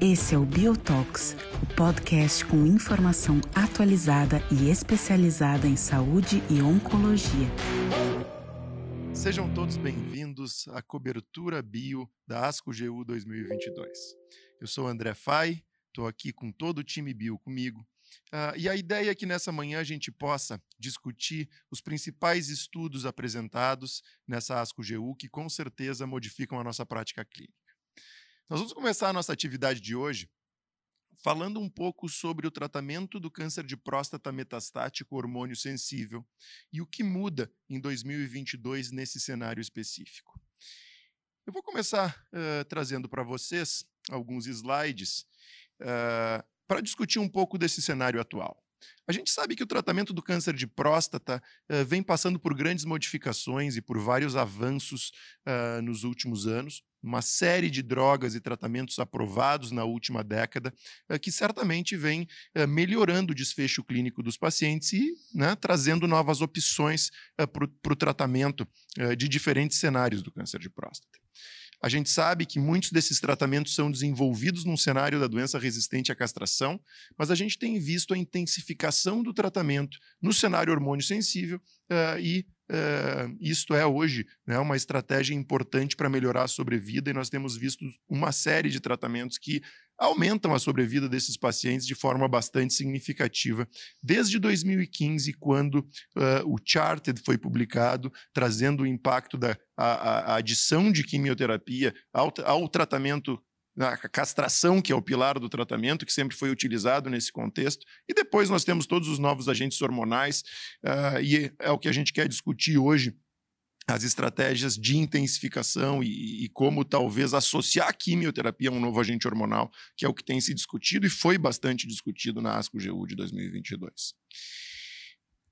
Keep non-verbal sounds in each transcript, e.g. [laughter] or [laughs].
Esse é o Biotox, o podcast com informação atualizada e especializada em saúde e oncologia. Sejam todos bem-vindos à cobertura bio da ASCO-GU 2022. Eu sou André Fai, estou aqui com todo o time bio comigo. Uh, e a ideia é que nessa manhã a gente possa discutir os principais estudos apresentados nessa ASCO-GU que com certeza modificam a nossa prática clínica. Nós vamos começar a nossa atividade de hoje falando um pouco sobre o tratamento do câncer de próstata metastático hormônio sensível e o que muda em 2022 nesse cenário específico. Eu vou começar uh, trazendo para vocês alguns slides uh, para discutir um pouco desse cenário atual. A gente sabe que o tratamento do câncer de próstata uh, vem passando por grandes modificações e por vários avanços uh, nos últimos anos. Uma série de drogas e tratamentos aprovados na última década, uh, que certamente vem melhorando o desfecho clínico dos pacientes e né, trazendo novas opções para o tratamento de diferentes cenários do câncer de próstata. A gente sabe que muitos desses tratamentos são desenvolvidos num cenário da doença resistente à castração, mas a gente tem visto a intensificação do tratamento no cenário hormônio sensível uh, e Uh, isto é hoje né, uma estratégia importante para melhorar a sobrevida, e nós temos visto uma série de tratamentos que aumentam a sobrevida desses pacientes de forma bastante significativa, desde 2015, quando uh, o Charted foi publicado, trazendo o impacto da a, a adição de quimioterapia ao, ao tratamento a castração, que é o pilar do tratamento, que sempre foi utilizado nesse contexto. E depois nós temos todos os novos agentes hormonais, uh, e é o que a gente quer discutir hoje. As estratégias de intensificação e, e, como talvez associar a quimioterapia a um novo agente hormonal, que é o que tem se discutido e foi bastante discutido na ASCO-GU de 2022.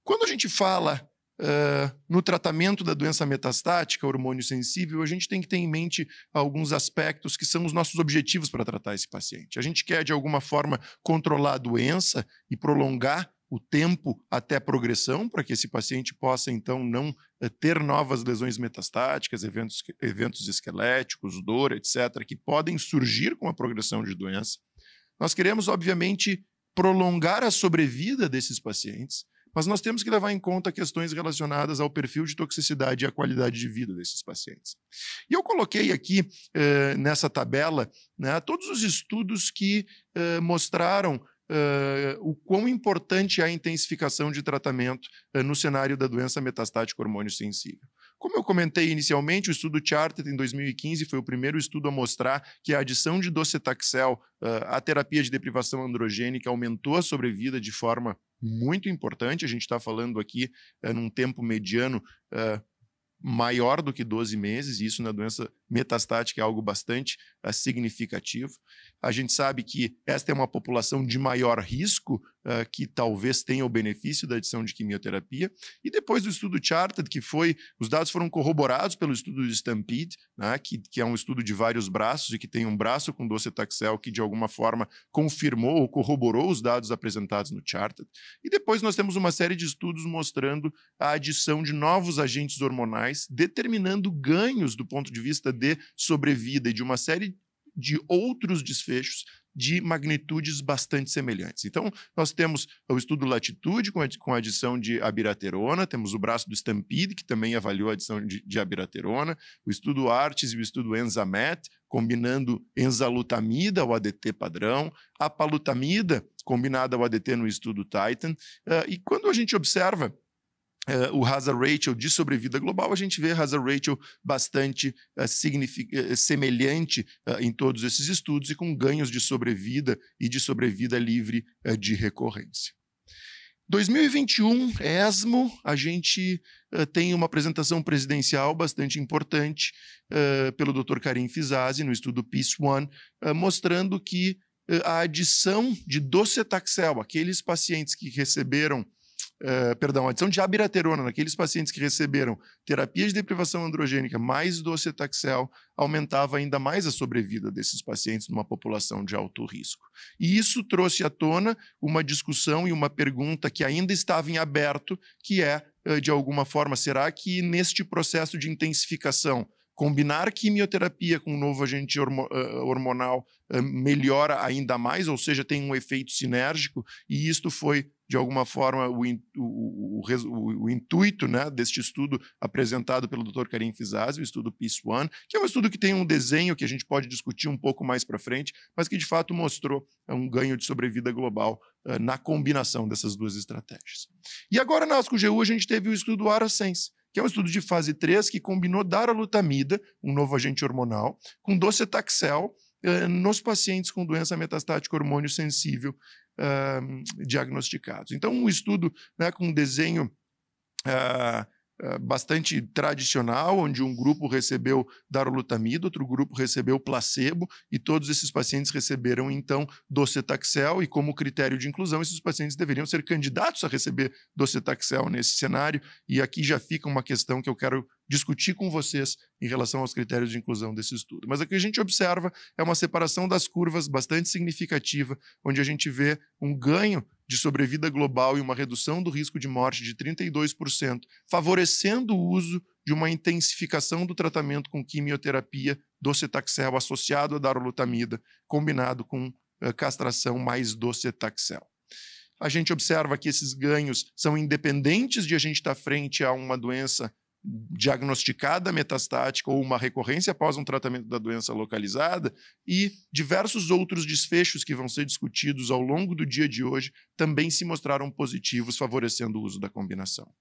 Quando a gente fala Uh, no tratamento da doença metastática, hormônio sensível, a gente tem que ter em mente alguns aspectos que são os nossos objetivos para tratar esse paciente. A gente quer, de alguma forma, controlar a doença e prolongar o tempo até a progressão, para que esse paciente possa, então, não uh, ter novas lesões metastáticas, eventos, eventos esqueléticos, dor, etc., que podem surgir com a progressão de doença. Nós queremos, obviamente, prolongar a sobrevida desses pacientes mas nós temos que levar em conta questões relacionadas ao perfil de toxicidade e à qualidade de vida desses pacientes. E eu coloquei aqui eh, nessa tabela né, todos os estudos que eh, mostraram Uh, o quão importante é a intensificação de tratamento uh, no cenário da doença metastática hormônio sensível. Como eu comentei inicialmente, o estudo Charted em 2015 foi o primeiro estudo a mostrar que a adição de docetaxel uh, à terapia de deprivação androgênica aumentou a sobrevida de forma muito importante. A gente está falando aqui uh, num tempo mediano uh, maior do que 12 meses, e isso na doença metastática é algo bastante uh, significativo. A gente sabe que esta é uma população de maior risco uh, que talvez tenha o benefício da adição de quimioterapia. E depois do estudo Charted, que foi, os dados foram corroborados pelo estudo de Stampede, né, que, que é um estudo de vários braços e que tem um braço com docetaxel que de alguma forma confirmou ou corroborou os dados apresentados no Charted. E depois nós temos uma série de estudos mostrando a adição de novos agentes hormonais, determinando ganhos do ponto de vista de sobrevida e de uma série de outros desfechos de magnitudes bastante semelhantes. Então, nós temos o estudo Latitude com, a, adição de abiraterona, temos o braço do Stampede, que também avaliou a adição de, de abiraterona, o estudo Artes e o estudo Enzamet, combinando enzalutamida ao ADT padrão, a palutamida combinada ao ADT no estudo Titan, uh, e quando a gente observa Uh, o hazard ratio de sobrevida global, a gente vê hazard ratio bastante uh, semelhante uh, em todos esses estudos e com ganhos de sobrevida e de sobrevida livre de recorrência. 2021, ESMO, a gente tem uma apresentação presidencial bastante importante pelo Dr. Karim Fizazi no estudo Peace One, mostrando que a adição de docetaxel, aqueles pacientes que receberam uh, perdão, adição de abiraterona naqueles pacientes que receberam terapia de deprivação androgênica mais docetaxel aumentava ainda mais a sobrevida desses pacientes numa população de alto risco. E isso trouxe à tona uma discussão e uma pergunta que ainda estava em aberto, que é de alguma forma? Será que neste processo de intensificação, combinar quimioterapia com um novo agente hormonal melhora ainda mais, ou seja, tem um efeito sinérgico, e isto foi de alguma forma, o, o, o, o, intuito né, deste estudo apresentado pelo Dr. Karim Fizazi, o estudo Peace One, que é um estudo que tem um desenho que a gente pode discutir um pouco mais para frente, mas que de fato mostrou é, um ganho de sobrevida global uh, na combinação dessas duas estratégias. E agora na ASCO-GU a gente teve o estudo ARASENS, que é um estudo de fase 3 que combinou daralutamida, um novo agente hormonal, com docetaxel uh, nos pacientes com doença metastática hormônio sensível uh, diagnosticados. Então, um estudo né, com um desenho uh, bastante tradicional, onde um grupo recebeu darolutamida, outro grupo recebeu placebo, e todos esses pacientes receberam, então, docetaxel, e como critério de inclusão, esses pacientes deveriam ser candidatos a receber docetaxel nesse cenário, e aqui já fica uma questão que eu quero discutir com vocês em relação aos critérios de inclusão desse estudo. Mas o que a gente observa é uma separação das curvas bastante significativa, onde a gente vê um ganho de sobrevida global e uma redução do risco de morte de 32%, favorecendo o uso de uma intensificação do tratamento com quimioterapia docetaxel associado a darolutamida, combinado com uh, castração mais docetaxel. A gente observa que esses ganhos são independentes de a gente estar frente a uma doença diagnosticada metastática ou uma recorrência após um tratamento da doença localizada e diversos outros desfechos que vão ser discutidos ao longo do dia de hoje também se mostraram positivos, favorecendo o uso da combinação.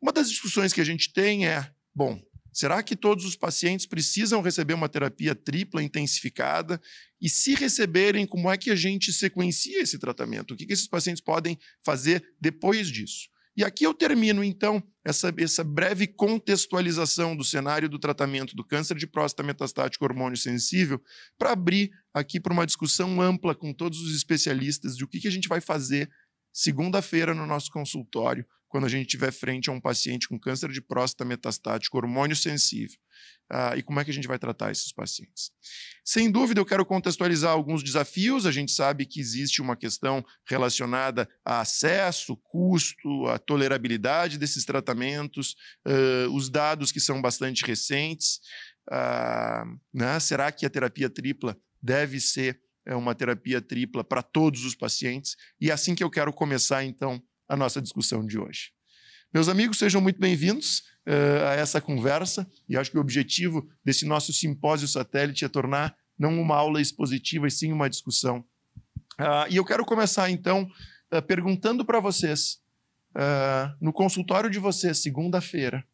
Uma das discussões que a gente tem é, bom, será que todos os pacientes precisam receber uma terapia tripla intensificada? E se receberem, como é que a gente sequencia esse tratamento? O que, esses pacientes podem fazer depois disso? E aqui eu termino, então, essa, essa breve contextualização do cenário do tratamento do câncer de próstata metastático hormônio sensível, para abrir aqui para uma discussão ampla com todos os especialistas de o que, que a gente vai fazer segunda-feira no nosso consultório quando a gente estiver frente a um paciente com câncer de próstata metastático, hormônio sensível. Uh, e como é que a gente vai tratar esses pacientes? Sem dúvida, eu quero contextualizar alguns desafios. A gente sabe que existe uma questão relacionada a acesso, custo, a tolerabilidade desses tratamentos, uh, os dados que são bastante recentes. Uh, né? Será que a terapia tripla deve ser é, uma terapia tripla para todos os pacientes? E é assim que eu quero começar, então, a nossa discussão de hoje. Meus amigos, sejam muito bem-vindos uh, a essa conversa, e acho que o objetivo desse nosso simpósio satélite é tornar não uma aula expositiva, e sim uma discussão. Uh, e eu quero começar, então, uh, perguntando para vocês, no consultório de vocês, segunda-feira,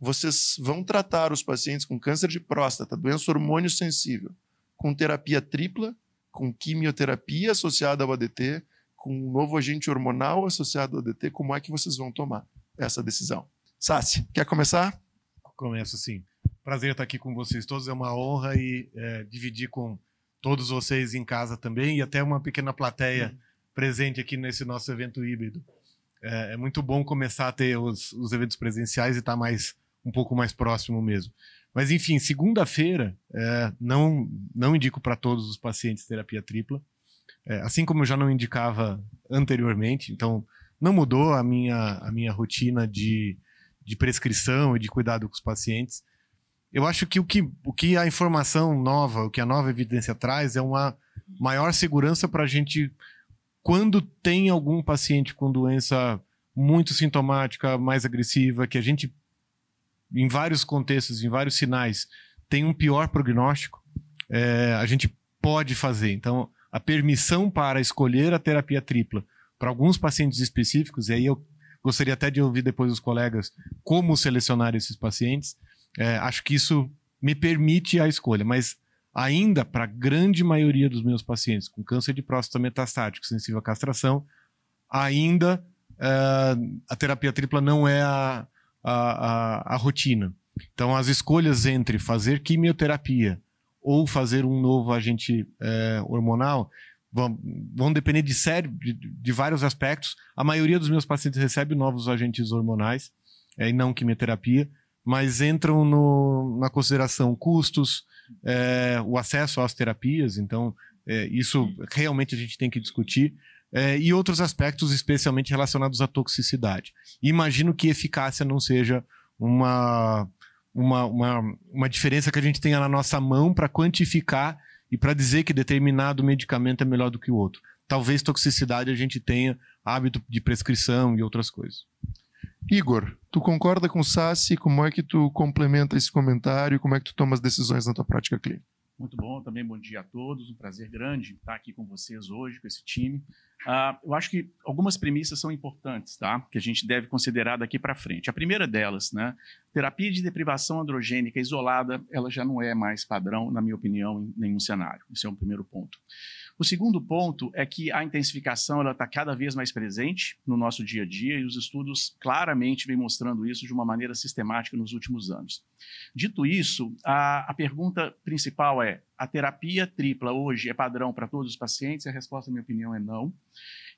vocês vão tratar os pacientes com câncer de próstata, doença hormônio sensível, com terapia tripla, com quimioterapia associada ao ADT, com um novo agente hormonal associado ao ADT, como é que vocês vão tomar essa decisão? Sassi, quer começar? Começo sim. Prazer estar aqui com vocês todos, é uma honra e é, dividir com todos vocês em casa também e até uma pequena plateia uhum. presente aqui nesse nosso evento híbrido. É, é muito bom começar a ter os, os, eventos presenciais e estar mais um pouco mais próximo mesmo. Mas enfim, segunda-feira é, não não indico para todos os pacientes terapia tripla. É, assim como eu já não indicava anteriormente, então não mudou a minha, a minha rotina de, de prescrição e de cuidado com os pacientes. Eu acho que o, que o que a informação nova, o que a nova evidência traz é uma maior segurança para a gente, quando tem algum paciente com doença muito sintomática, mais agressiva, que a gente, em vários contextos, em vários sinais, tem um pior prognóstico, é, a gente pode fazer. Então, a permissão para escolher a terapia tripla para alguns pacientes específicos, e aí eu gostaria até de ouvir depois dos colegas como selecionar esses pacientes. É, acho que isso me permite a escolha, mas ainda para a grande maioria dos meus pacientes com câncer de próstata metastático sensível à castração, ainda é, a terapia tripla não é a, a, a, a rotina. Então, as escolhas entre fazer quimioterapia ou fazer um novo agente é, hormonal vão, vão depender de, sério, de, de, vários aspectos. A maioria dos meus pacientes recebe novos agentes hormonais é, e não quimioterapia, mas entram no, na consideração custos, é, o acesso às terapias. Então, é, isso realmente a gente tem que discutir. é, e outros aspectos, especialmente relacionados à toxicidade. Imagino que eficácia não seja uma, uma, uma, uma diferença que a gente tenha na nossa mão para quantificar e para dizer que determinado medicamento é melhor do que o outro. Talvez toxicidade a gente tenha hábito de prescrição e outras coisas. Igor, tu concorda com o Sassi? Como é que tu complementa esse comentário? Como é que tu toma as decisões na tua prática clínica? Muito bom, também bom dia a todos. Um prazer grande estar aqui com vocês hoje, com esse time. Uh, eu acho que algumas premissas são importantes, tá? Que a gente deve considerar daqui para frente. A primeira delas, né? Terapia de deprivação androgênica isolada, ela já não é mais padrão, na minha opinião, em nenhum cenário. Esse é um primeiro ponto. O segundo ponto é que a intensificação ela está cada vez mais presente no nosso dia a dia e os estudos claramente vêm mostrando isso de uma maneira sistemática nos últimos anos. Dito isso, a, a pergunta principal é: a terapia tripla hoje é padrão para todos os pacientes? A resposta, na minha opinião, é não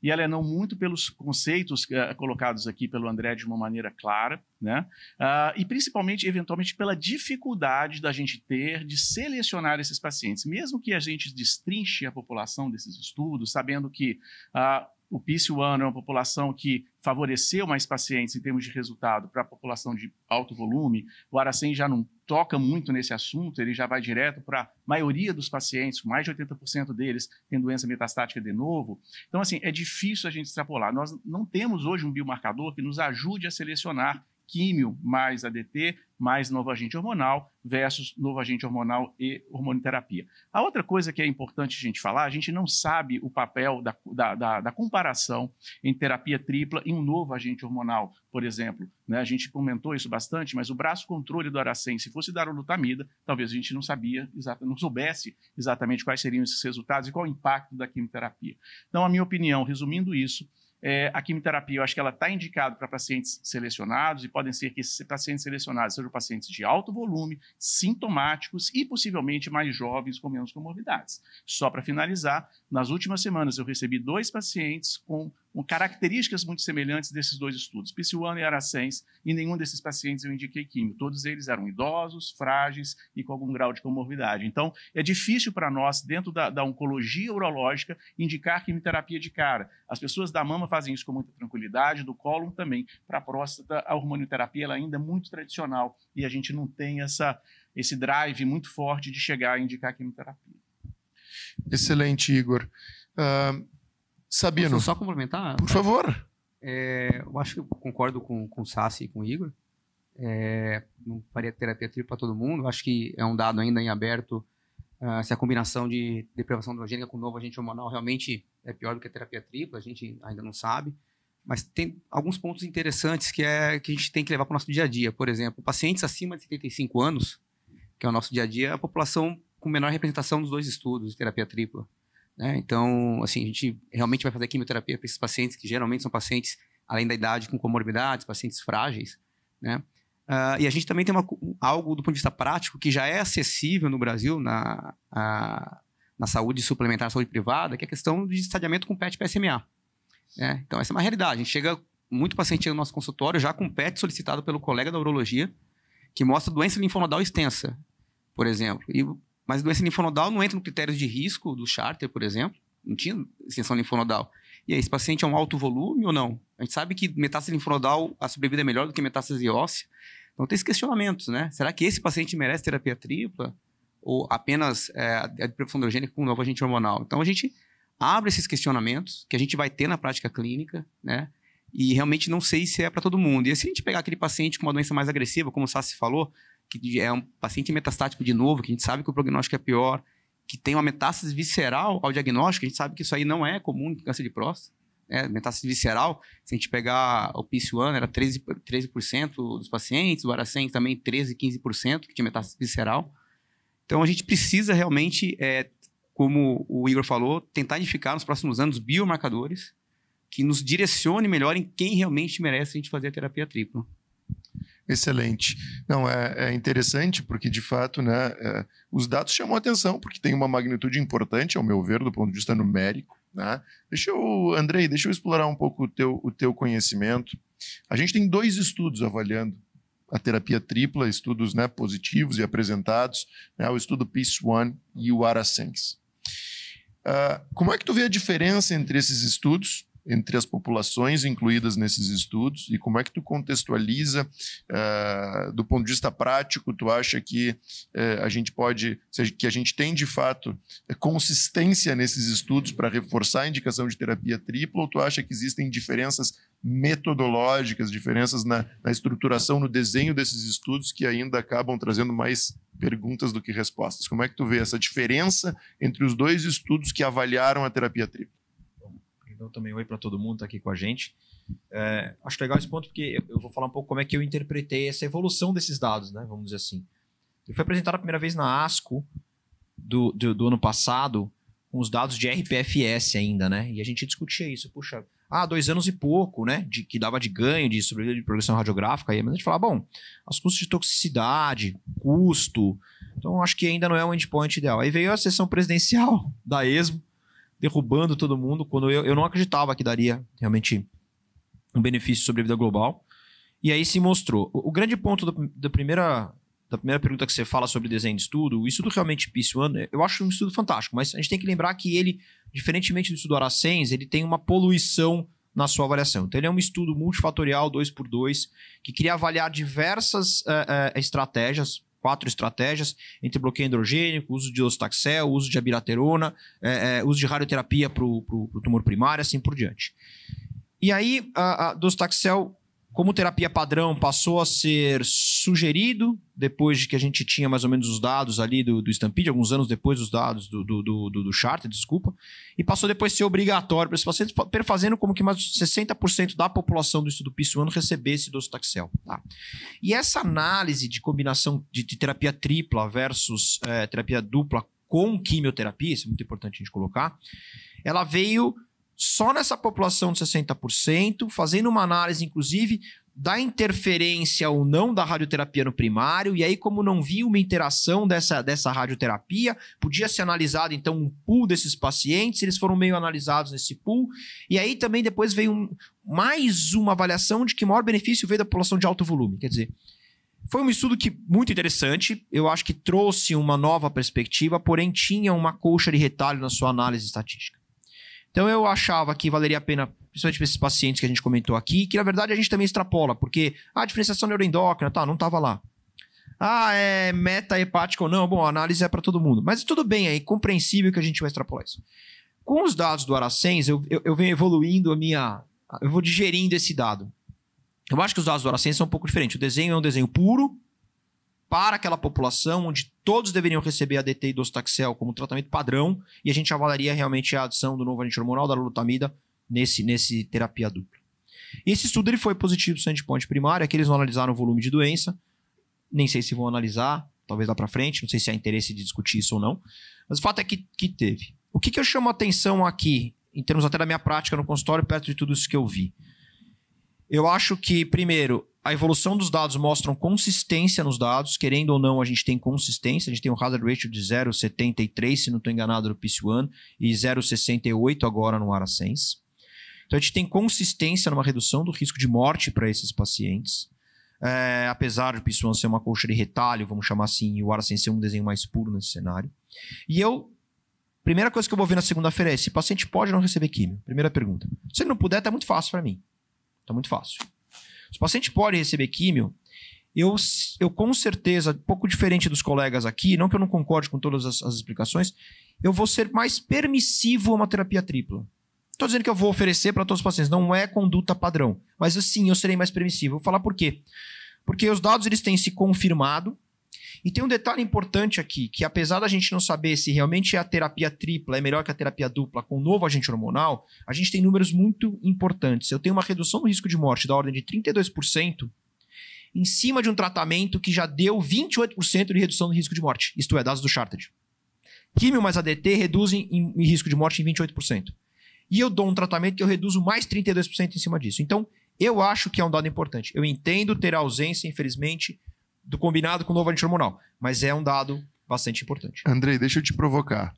e ela é não muito pelos conceitos uh, colocados aqui pelo André de uma maneira clara, né? Uh, e principalmente, eventualmente, pela dificuldade da gente ter de selecionar esses pacientes. Mesmo que a gente destrinche a população desses estudos, sabendo que uh, o PIS-1 é uma população que favoreceu mais pacientes em termos de resultado para a população de alto volume. O Aracem já não toca muito nesse assunto, ele já vai direto para a maioria dos pacientes, mais de 80% deles têm doença metastática de novo. Então, assim, é difícil a gente extrapolar. Nós não temos hoje um biomarcador que nos ajude a selecionar químio mais ADT mais novo agente hormonal versus novo agente hormonal e hormonoterapia. A outra coisa que é importante a gente falar, a gente não sabe o papel da, da, da, da comparação em terapia tripla e um novo agente hormonal, por exemplo. Né? A gente comentou isso bastante, mas o braço controle do Aracem, se fosse dar lutamida, talvez a gente não sabia, não soubesse exatamente quais seriam esses resultados e qual o impacto da quimioterapia. Então, a minha opinião, resumindo isso, é, a quimioterapia, eu acho que ela está indicada para pacientes selecionados e podem ser que esses pacientes selecionados sejam pacientes de alto volume, sintomáticos e possivelmente mais jovens com menos comorbidades. Só para finalizar, nas últimas semanas eu recebi dois pacientes com com características muito semelhantes desses dois estudos, PC1 e Aracens, e nenhum desses pacientes eu indiquei químio. Todos eles eram idosos, frágeis e com algum grau de comorbidade. Então, é difícil para nós, dentro da, da, oncologia urológica, indicar quimioterapia de cara. As pessoas da mama fazem isso com muita tranquilidade, do cólon também. Para a próstata, a hormonioterapia ela ainda é muito tradicional e a gente não tem essa, esse drive muito forte de chegar a indicar quimioterapia. Excelente, Igor. Uh, Sabino. Posso só complementar? Por favor. É, eu acho que eu concordo com, com o Sassi e com o Igor. É, não faria terapia tripla para todo mundo. Acho que é um dado ainda em aberto uh, se a combinação de deprivação androgênica com novo agente hormonal realmente é pior do que a terapia tripla. A gente ainda não sabe. Mas tem alguns pontos interessantes que, é, que a gente tem que levar para o nosso dia a dia. Por exemplo, pacientes acima de 75 anos, que é o nosso dia a dia, é a população com menor representação dos dois estudos de terapia tripla. Né? Então, assim, a gente realmente vai fazer quimioterapia para esses pacientes que geralmente são pacientes, além da idade, com comorbidades, pacientes frágeis, né? Uh, e a gente também tem uma, algo do ponto de vista prático que já é acessível no Brasil na, a, na saúde suplementar, saúde privada, que é a questão de estadiamento com PET PSMA. Né? Então, essa é uma realidade. A gente chega, muito paciente no nosso consultório já com PET solicitado pelo colega da urologia, que mostra doença linfonodal extensa, por exemplo. E mas doença linfonodal não entra no critério de risco do charter, por exemplo. Não tinha extensão linfonodal. E aí, esse paciente é um alto volume ou não? A gente sabe que metástase linfonodal, a sobrevida é melhor do que metástase óssea. Então, tem esses questionamentos, né? Será que esse paciente merece terapia tripla? Ou apenas é, a depressão androgênica com novo agente hormonal? Então, a gente abre esses questionamentos que a gente vai ter na prática clínica, né? E realmente não sei se é para todo mundo. E se a gente pegar aquele paciente com uma doença mais agressiva, como o Sassi falou, que é um paciente metastático de novo, que a gente sabe que o prognóstico é pior, que tem uma metástase visceral ao diagnóstico, a gente sabe que isso aí não é comum em câncer de próstata. Né? Metástase visceral, se a gente pegar o PIS-1, era 13%, 13% dos pacientes, o Aracem também 13%, 15% que tinha metástase visceral. Então a gente precisa realmente, é, como o Igor falou, tentar identificar nos próximos anos biomarcadores que nos direcione melhor em quem realmente merece a gente fazer a terapia tripla. Excelente. Não, é, é, interessante porque, de fato, né, é, os dados chamam a atenção, porque tem uma magnitude importante, ao meu ver, do ponto de vista numérico. Né? Deixa eu, Andrei, deixa eu explorar um pouco o teu, o teu conhecimento. A gente tem dois estudos avaliando a terapia tripla, estudos né, positivos e apresentados, né, o estudo Peace One e o ARASENS. Uh, como é que tu vê a diferença entre esses estudos entre as populações incluídas nesses estudos? E como é que tu contextualiza uh, do ponto de vista prático tu acha que uh, a gente pode que a gente tem de fato consistência nesses estudos para reforçar a indicação de terapia tripla? Ou tu acha que existem diferenças metodológicas diferenças na, na estruturação no desenho desses estudos que ainda acabam trazendo mais perguntas do que respostas? Como é que tu vê essa diferença entre os dois estudos que avaliaram a terapia tripla então, também oi para todo mundo que tá aqui com a gente. É, acho legal esse ponto porque eu vou falar um pouco como é que eu interpretei essa evolução desses dados, né? Vamos dizer assim. Ele foi apresentado a primeira vez na ASCO do, do, do, ano passado, com os dados de RPFS ainda, né? E a gente discutia isso. Puxa, ah, dois anos e pouco, né? De, que dava de ganho de sobrevida de progressão radiográfica. Aí, mas a gente fala, bom, os custos de toxicidade, custo. Então, acho que ainda não é o endpoint ideal. Aí veio a sessão presidencial [laughs] da ESMO, derrubando todo mundo, quando eu, eu não acreditava que daria realmente um benefício sobre a vida global. E aí se mostrou. O, o grande ponto da, da, primeira, da primeira pergunta que você fala sobre desenho de estudo, o estudo realmente PIS-1, eu acho um estudo fantástico, mas a gente tem que lembrar que ele, diferentemente do estudo Aracens, ele tem uma poluição na sua avaliação. Então, ele é um estudo multifatorial, 2 por 2 que queria avaliar diversas uh, uh, estratégias, quatro estratégias, entre bloqueio androgênico, uso de ostaxel, uso de abiraterona, é, é, uso de radioterapia para o tumor primário, assim por diante. E aí, a, a docetaxel como terapia padrão, passou a ser sugerido depois de que a gente tinha mais ou menos os dados ali do, do Stampede, alguns anos depois dos dados do, do, do, do Charter, desculpa, e passou depois a ser obrigatório para esses pacientes, fazendo como que mais de 60% da população do estudo PIS-1 recebesse docetaxel. Tá? E essa análise de combinação de, de terapia tripla versus é, terapia dupla com quimioterapia, isso é muito importante a gente colocar, ela veio só nessa população de 60%, fazendo uma análise, inclusive, da interferência ou não da radioterapia no primário, e aí, como não vi uma interação dessa, dessa radioterapia, podia ser analisado, então, um pool desses pacientes, eles foram meio analisados nesse pool, e aí também depois veio um, mais uma avaliação de que maior benefício veio da população de alto volume, quer dizer... Foi um estudo que muito interessante, eu acho que trouxe uma nova perspectiva, porém tinha uma colcha de retalho na sua análise estatística. Então eu achava que valeria a pena, principalmente para esses pacientes que a gente comentou aqui, que na verdade a gente também extrapola, porque a diferenciação neuroendócrina, tá, não estava lá. Ah, é meta-hepática ou não? Bom, a análise é para todo mundo. Mas tudo bem, é compreensível que a gente vai extrapolar isso. Com os dados do Aracens, eu, eu, eu venho evoluindo a minha. Eu vou digerindo esse dado. Eu acho que os dados do Aracens são um pouco diferentes. O desenho é um desenho puro, para aquela população onde todos deveriam receber ADT e docetaxel como tratamento padrão e a gente avaliaria realmente a adição do novo agente hormonal da lutamida nesse, nesse terapia dupla. Esse estudo ele foi positivo no endpoint primário, é que eles não analisaram o volume de doença, nem sei se vão analisar, talvez lá para frente, não sei se há interesse de discutir isso ou não, mas o fato é que, que teve. O que, que eu chamo a atenção aqui, em termos até da minha prática no consultório, perto de tudo isso que eu vi? Eu acho que, primeiro, a evolução dos dados mostram consistência nos dados, querendo ou não, a gente tem consistência. A gente tem um hazard ratio de 0,73, se não estou enganado, no PIS1 e 0,68 agora no Aracens. Então a gente tem consistência numa redução do risco de morte para esses pacientes. É, apesar do PIS1 ser uma colcha de retalho, vamos chamar assim, e o Aracens ser um desenho mais puro nesse cenário. E eu Primeira coisa que eu vou ver na segunda-feira é: esse paciente pode não receber químio? Primeira pergunta. Se ele não puder, tá muito fácil para mim. Tá muito fácil. Os pacientes podem receber químio. Eu, eu com certeza, um pouco diferente dos colegas aqui, não que eu não concorde com todas as, as explicações, eu vou ser mais permissivo a uma terapia tripla. Estou dizendo que eu vou oferecer para todos os pacientes, não é conduta padrão. Mas assim, eu serei mais permissivo. Vou falar por quê. Porque os dados eles têm se confirmado e tem um detalhe importante aqui, que apesar da gente não saber se realmente a terapia tripla é melhor que a terapia dupla com o novo agente hormonal, a gente tem números muito importantes. Eu tenho uma redução do risco de morte da ordem de 32% em cima de um tratamento que já deu 28% de redução do risco de morte. Isto é, dados do Charted. Químio mais ADT reduzem em, em risco de morte em 28%. E eu dou um tratamento que eu reduzo mais 32% em cima disso. Então, eu acho que é um dado importante. Eu entendo ter ausência, infelizmente, do combinado com o novo hormonal, Mas é um dado bastante importante. Andrei, deixa eu te provocar.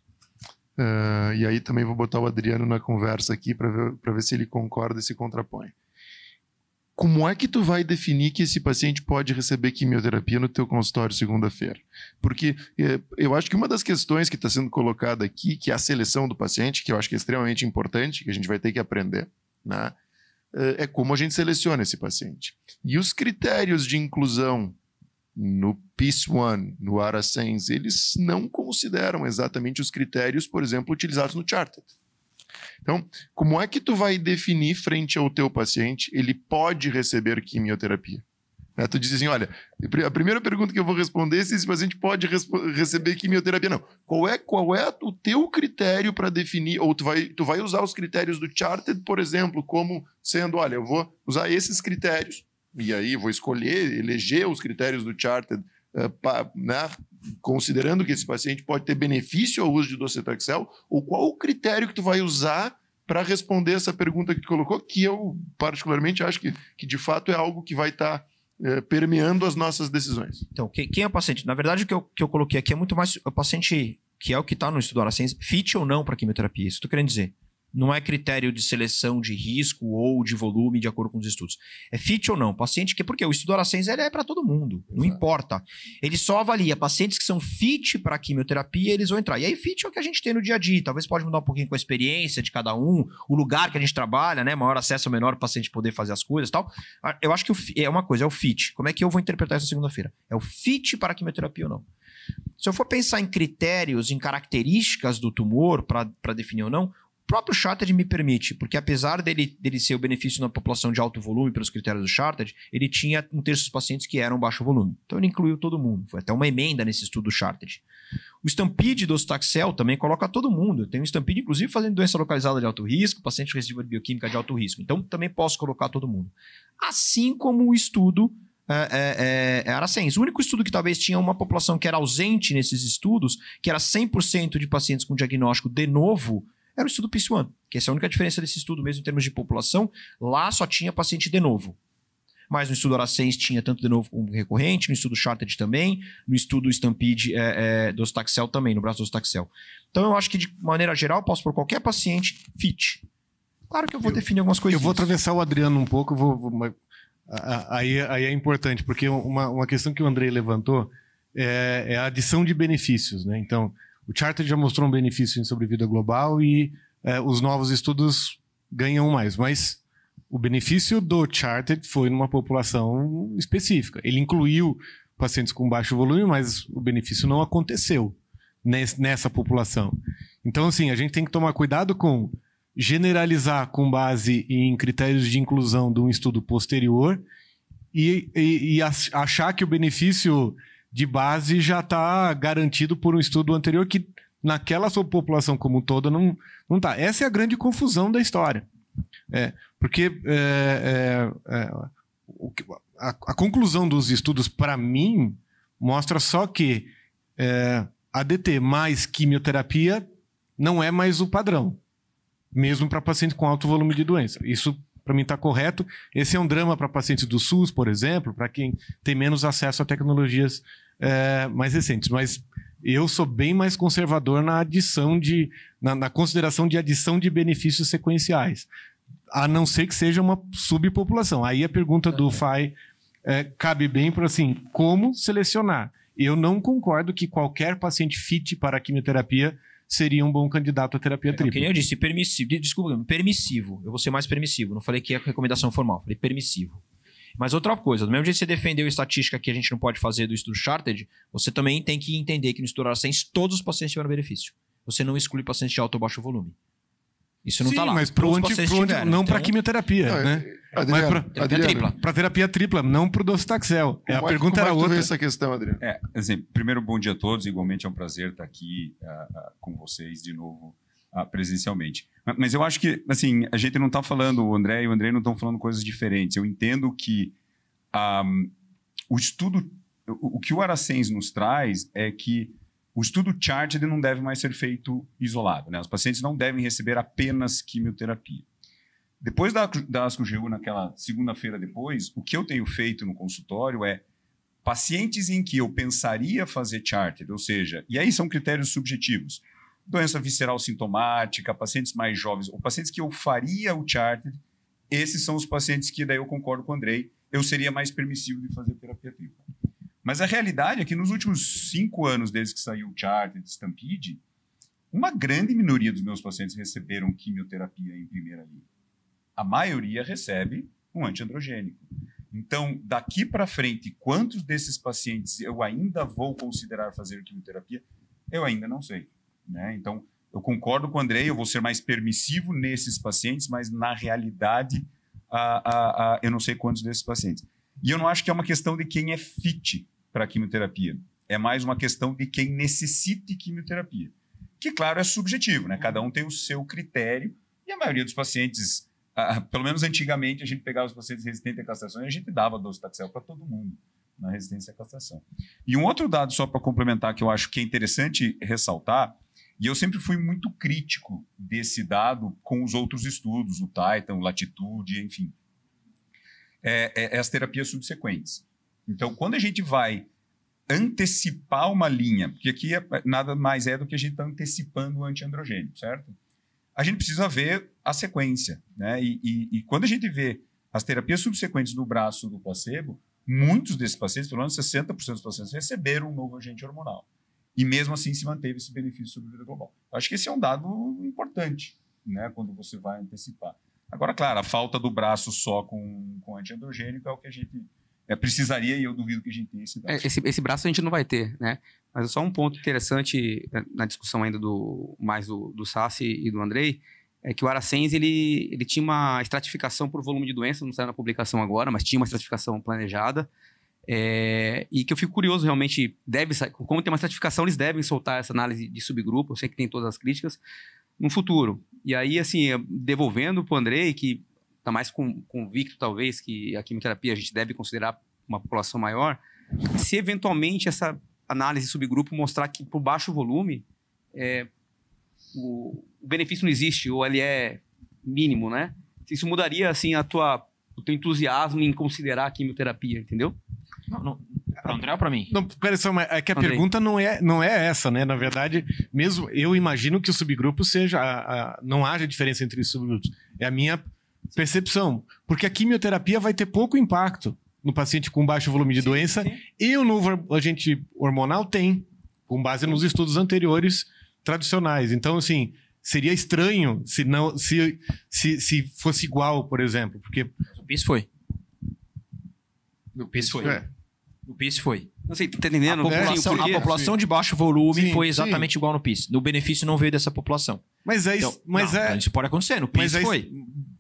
Uh, e aí também vou botar o Adriano na conversa aqui para ver, ver se ele concorda e se contrapõe. como é que tu vai definir que esse paciente pode receber quimioterapia no teu consultório segunda-feira? Porque é, eu acho que uma das questões que está sendo colocada aqui, que é a seleção do paciente, que eu acho que é extremamente importante, que a gente vai ter que aprender, né? é, é como a gente seleciona esse paciente. E os critérios de inclusão no PIS 1, no ARASENS, eles não consideram exatamente os critérios, por exemplo, utilizados no Charted. Então, como é que tu vai definir frente ao teu paciente, ele pode receber quimioterapia? Né? Tu diz assim, olha, a primeira pergunta que eu vou responder é se esse paciente pode receber quimioterapia. Não. Qual é, qual é o teu critério para definir, ou tu vai, tu vai usar os critérios do Charted, por exemplo, como sendo, olha, eu vou usar esses critérios, e aí vou escolher, eleger os critérios do Charted, uh, pa, né, considerando que esse paciente pode ter benefício ao uso de docetaxel, ou qual o critério que tu vai usar para responder essa pergunta que tu colocou, que eu particularmente acho que, que de fato é algo que vai estar tá, é, permeando as nossas decisões. Então, quem é o paciente? Na verdade, o que eu, que eu coloquei aqui é muito mais o paciente que é o que está no estudo Aracens, fit ou não para quimioterapia. Isso eu querendo dizer não é critério de seleção de risco ou de volume de acordo com os estudos. É fit ou não. Paciente que, porque o estudo Aracens ele é para todo mundo, não Exato. importa. Ele só avalia pacientes que são fit para quimioterapia, eles vão entrar. E aí, fit é o que a gente tem no dia a dia. Talvez pode mudar um pouquinho com a experiência de cada um, o lugar que a gente trabalha, né? Maior acesso ou menor o paciente poder fazer as coisas tal. Ah, eu acho que é uma coisa, é o fit. Como é que eu vou interpretar essa segunda-feira? É o fit para quimioterapia ou não? Se eu for pensar em critérios, em características do tumor para definir ou não, próprio Chartered me permite, porque apesar dele, dele ser o benefício na população de alto volume pelos critérios do Chartered, ele tinha um terço dos pacientes que eram baixo volume. Então ele incluiu todo mundo. Foi até uma emenda nesse estudo do Chartered. O Stampede do Staxel também coloca todo mundo. Tem um Stampede, inclusive, fazendo doença localizada de alto risco, paciente residual de bioquímica de alto risco. Então também posso colocar todo mundo. Assim como o estudo é, é, é Aracens. O único estudo que talvez tinha uma população que era ausente nesses estudos, que era 100% de pacientes com diagnóstico de novo, era o estudo PIS-1, que essa é a única diferença desse estudo mesmo em termos de população. Lá só tinha paciente de novo. Mas no estudo Aracens tinha tanto de novo como recorrente, no estudo Charted também, no estudo Stampede é, é, do Staxel também, no braço do Staxel. Então eu acho que de maneira geral posso por qualquer paciente fit. Claro que eu vou eu, definir algumas coisas. Eu vou atravessar o Adriano um pouco, vou, vou aí, aí é importante, porque uma, uma questão que o Andrei levantou é, é a adição de benefícios, né? Então, o Charter já mostrou um benefício em sobrevida global e é, os novos estudos ganham mais, mas o benefício do Charter foi numa população específica. Ele incluiu pacientes com baixo volume, mas o benefício não aconteceu nessa população. Então, assim, a gente tem que tomar cuidado com generalizar com base em critérios de inclusão de um estudo posterior e, e, e achar que o benefício de base já está garantido por um estudo anterior que naquela sua população como um não não está. Essa é a grande confusão da história, é, porque é, é, é a, a, conclusão dos estudos para mim mostra só que é, ADT mais quimioterapia não é mais o padrão, mesmo para pacientes com alto volume de doença. Isso para mim está correto. Esse é um drama para pacientes do SUS, por exemplo, para quem tem menos acesso a tecnologias é, mais recentes. Mas eu sou bem mais conservador na adição de, na, na, consideração de adição de benefícios sequenciais, a não ser que seja uma subpopulação. Aí a pergunta do FAI é, cabe bem para assim, como selecionar? Eu não concordo que qualquer paciente fit para a quimioterapia seria um bom candidato à terapia tripla. É, que eu disse, permissivo. Desculpa, permissivo. Eu vou ser mais permissivo. Não falei que é recomendação formal, falei permissivo. Mas outra coisa, do mesmo jeito que você defendeu a estatística que a gente não pode fazer do estudo Charted, você também tem que entender que no estudo Aracens todos os pacientes tiveram benefício. Você não exclui pacientes de alto ou baixo volume. Isso não está lá. mas pro anti, pro anti, não então... para quimioterapia, não, né? Adriano, mas para terapia tripla. Para terapia tripla, não para o docetaxel. É, a pergunta como era é outra. essa questão, Adriano? É, assim, primeiro, bom dia a todos. Igualmente é um prazer estar aqui uh, uh, com vocês de novo uh, presencialmente. Mas eu acho que, assim, a gente não está falando, o André e o André não estão falando coisas diferentes. Eu entendo que um, o estudo, o, o que o Aracens nos traz é que o estudo Charted não deve mais ser feito isolado. Né? Os pacientes não devem receber apenas quimioterapia. Depois da, da ASCO-GU, naquela segunda-feira depois, o que eu tenho feito no consultório é pacientes em que eu pensaria fazer Charted, ou seja, e aí são critérios subjetivos, doença visceral sintomática, pacientes mais jovens, ou pacientes que eu faria o Charted, esses são os pacientes que daí eu concordo com o Andrei, eu seria mais permissivo de fazer terapia tripla. Mas a realidade é que nos últimos cinco anos, desde que saiu o Charted, Stampede, uma grande minoria dos meus pacientes receberam quimioterapia em primeira linha. A maioria recebe um antiandrogênico. Então, daqui para frente, quantos desses pacientes eu ainda vou considerar fazer quimioterapia? Eu ainda não sei. Né? Então, eu concordo com o Andrei, eu vou ser mais permissivo nesses pacientes, mas na realidade, eu não sei quantos desses pacientes. E eu não acho que é uma questão de quem é fit para a quimioterapia. É mais uma questão de quem necessite quimioterapia. Que, claro, é subjetivo, né? Cada um tem o seu critério e a maioria dos pacientes, pelo menos antigamente, a gente pegava os pacientes resistentes à castração e a gente dava docetaxel para todo mundo na resistência à castração. E um outro dado, só para complementar, que eu acho que é interessante ressaltar, e eu sempre fui muito crítico desse dado com os outros estudos, o Titan, o Latitude, enfim. É, é, é as terapias subsequentes. Então, quando a gente vai antecipar uma linha, porque aqui é, nada mais é do que a gente está antecipando o antiandrogênico, certo? A gente precisa ver a sequência, né? E, e, e, quando a gente vê as terapias subsequentes no braço do placebo, muitos desses pacientes, pelo menos 60% dos pacientes, receberam um novo agente hormonal. E mesmo assim se manteve esse benefício sobre a vida global. Eu acho que esse é um dado importante, né, quando você vai antecipar. Agora, claro, a falta do braço só com, com antiandrogênico é o que a gente é, precisaria e eu duvido que a gente tenha esse braço. É, esse, esse braço a gente não vai ter, né? Mas é só um ponto interessante né, na discussão ainda do mais do, do Sassi e do Andrei, é que o Aracens ele, ele tinha uma estratificação por volume de doença, não saiu na publicação agora, mas tinha uma estratificação planejada. É, e que eu fico curioso, realmente, deve como tem uma estratificação, eles devem soltar essa análise de subgrupo, eu sei que tem todas as críticas, no futuro. E aí, assim, devolvendo para o Andrei, que está mais convicto, talvez, que a quimioterapia a gente deve considerar uma população maior, se eventualmente essa análise de subgrupo mostrar que por baixo volume é, o, o benefício não existe, ou ele é mínimo, né? Isso mudaria, assim, a tua, o teu entusiasmo em considerar a quimioterapia, entendeu? Não, não. Para André ou para mim? Não, pera só, mas é que a Andrei. pergunta não é, não é essa, né? Na verdade, mesmo eu imagino que o subgrupo seja. A, a, não haja diferença entre os subgrupos. É a minha percepção. Porque a quimioterapia vai ter pouco impacto no paciente com baixo volume de sim, doença sim. e o novo agente hormonal tem, com base nos estudos anteriores tradicionais. Então, assim, seria estranho se não se, se, se fosse igual, por exemplo, porque o PIS foi. No PIS foi. É. No PIS foi. Não sei, tá entendendo? A população, a população de baixo volume sim, foi exatamente sim. igual no PIS. No benefício não veio dessa população. Mas é isso. Então, mas não, é... Isso pode acontecer. No PIS mas foi.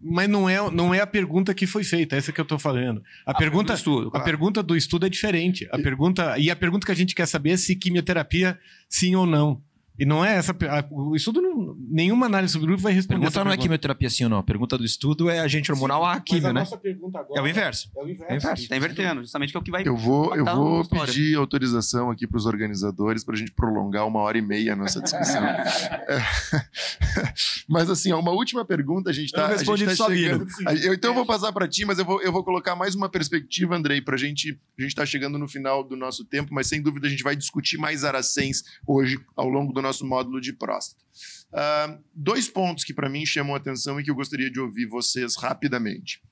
É, mas não é, não é a pergunta que foi feita, essa que eu estou falando. A, a pergunta, estudo, claro. a pergunta do estudo é diferente. A pergunta, e a pergunta que a gente quer saber é se quimioterapia sim ou não. E não é essa. O estudo, não, nenhuma análise sobre grupo vai responder. Pergunta não é pergunta. é quimioterapia sim ou não. A pergunta do estudo é agente hormonal a quimio, né? é o inverso. É o inverso. É o inverso. Está invertendo, justamente que é o que vai. Eu vou, eu vou pedir autorização aqui para os organizadores para a gente prolongar uma hora e meia a nossa discussão. [laughs] é. [laughs] Mas assim, uma última pergunta, a gente está. Eu tá chegando. Eu, então eu vou passar para ti, mas eu vou, eu vou colocar mais uma perspectiva, Andrei, para a gente. A gente está chegando no final do nosso tempo, mas sem dúvida a gente vai discutir mais Aracens hoje ao longo do nosso nosso módulo de próstata. Uh, dois pontos que para mim chamam atenção e que eu gostaria de ouvir vocês rapidamente.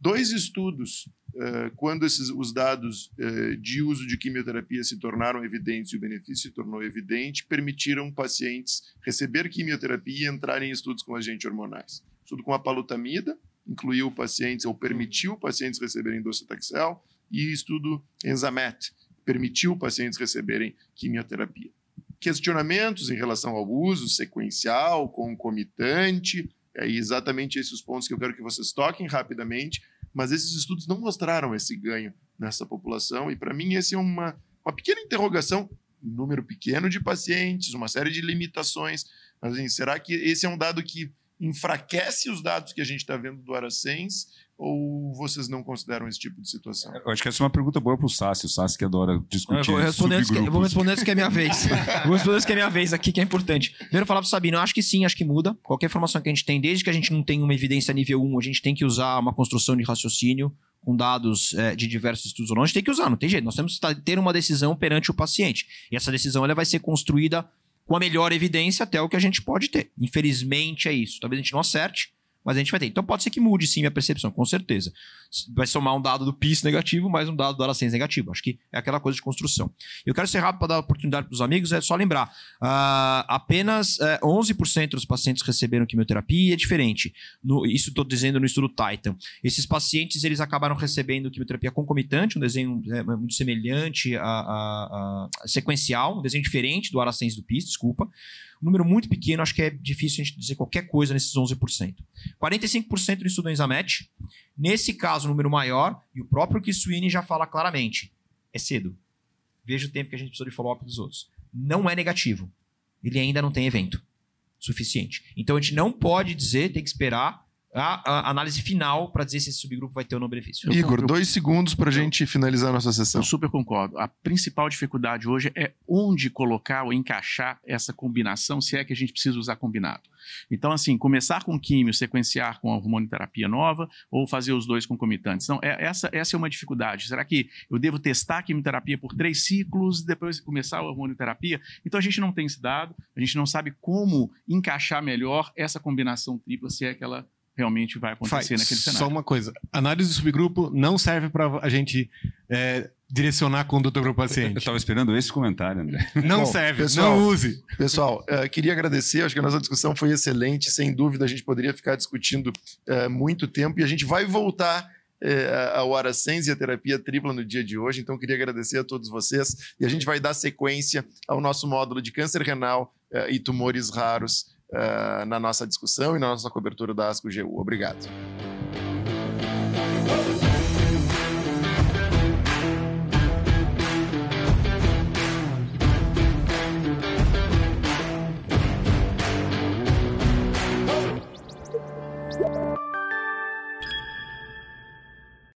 Dois estudos, uh, quando esses, os dados uh, de uso de quimioterapia se tornaram evidentes e o benefício se tornou evidente, permitiram pacientes receber quimioterapia e entrarem em estudos com agentes hormonais. Estudo com a palutamida, incluiu pacientes ou permitiu pacientes receberem docetaxel, e estudo Enzamet, permitiu pacientes receberem quimioterapia questionamentos em relação ao uso sequencial, concomitante, é exatamente esses os pontos que eu quero que vocês toquem rapidamente, mas esses estudos não mostraram esse ganho nessa população, e para mim esse é uma, uma pequena interrogação, número pequeno de pacientes, uma série de limitações, mas assim, será que esse é um dado que enfraquece os dados que a gente está vendo do Aracens ou vocês não consideram esse tipo de situação? Eu acho que essa é uma pergunta boa para o Sassi, o Sassi que adora discutir eu vou responder antes que, eu vou responder antes que é minha vez. [laughs] vou responder antes que é minha vez aqui, que é importante. Primeiro falar para o Sabino, eu acho que sim, acho que muda. Qualquer informação que a gente tem, desde que a gente não tenha uma evidência nível 1, a gente tem que usar uma construção de raciocínio com dados é, de diversos estudos ou não, a gente tem que usar, não tem jeito. Nós temos que ter uma decisão perante o paciente. E essa decisão ela vai ser construída com a melhor evidência até o que a gente pode ter. Infelizmente é isso. Talvez a gente não acerte, mas a gente vai ter. Então pode ser que mude sim a percepção, com certeza. Vai somar um dado do PIS negativo mais um dado do Aracens negativo. Acho que é aquela coisa de construção. Eu quero ser rápido para dar oportunidade para os amigos, é só lembrar: uh, apenas uh, eh, 11% dos pacientes receberam quimioterapia é diferente. No, isso estou dizendo no estudo Titan. Esses pacientes eles acabaram recebendo quimioterapia concomitante, um desenho é, muito semelhante a, a, a, sequencial, um desenho diferente do Aracens do PIS, desculpa. Número muito pequeno, acho que é difícil a gente dizer qualquer coisa nesses 11%. 45% do estudo Enzamet. Nesse caso, número maior, e o próprio Kiswini já fala claramente, é cedo. Veja o tempo que a gente precisou de follow-up dos outros. Não é negativo. Ele ainda não tem evento suficiente. Então a gente não pode dizer, tem que esperar a, a análise final para dizer se esse subgrupo vai ter ou não benefício. Igor, eu, dois segundos para a gente finalizar a nossa sessão. Eu super concordo. A principal dificuldade hoje é onde colocar ou encaixar essa combinação, se é que a gente precisa usar combinado. Então, assim, começar com químio, sequenciar com a hormonioterapia nova ou fazer os dois concomitantes. Então, é, essa, essa é uma dificuldade. Será que eu devo testar a quimioterapia por três ciclos e depois começar a hormonioterapia? Então, a gente não tem esse dado, a gente não sabe como encaixar melhor essa combinação tripla, se é que ela realmente vai acontecer Faz, naquele cenário. Só uma coisa: análise de subgrupo não serve para a gente é, direcionar a conduta para o paciente. [laughs] Eu estava esperando esse comentário, André. [laughs] Não Bom, serve, pessoal, não use. Pessoal, uh, queria agradecer, acho que a nossa discussão foi excelente. Sem dúvida, a gente poderia ficar discutindo uh, muito tempo e a gente vai voltar uh, ao Aracens e a terapia tripla no dia de hoje. Então, queria agradecer a todos vocês e a gente vai dar sequência ao nosso módulo de câncer renal e tumores raros uh, na nossa discussão e na nossa cobertura da ASCO-GU. Obrigado.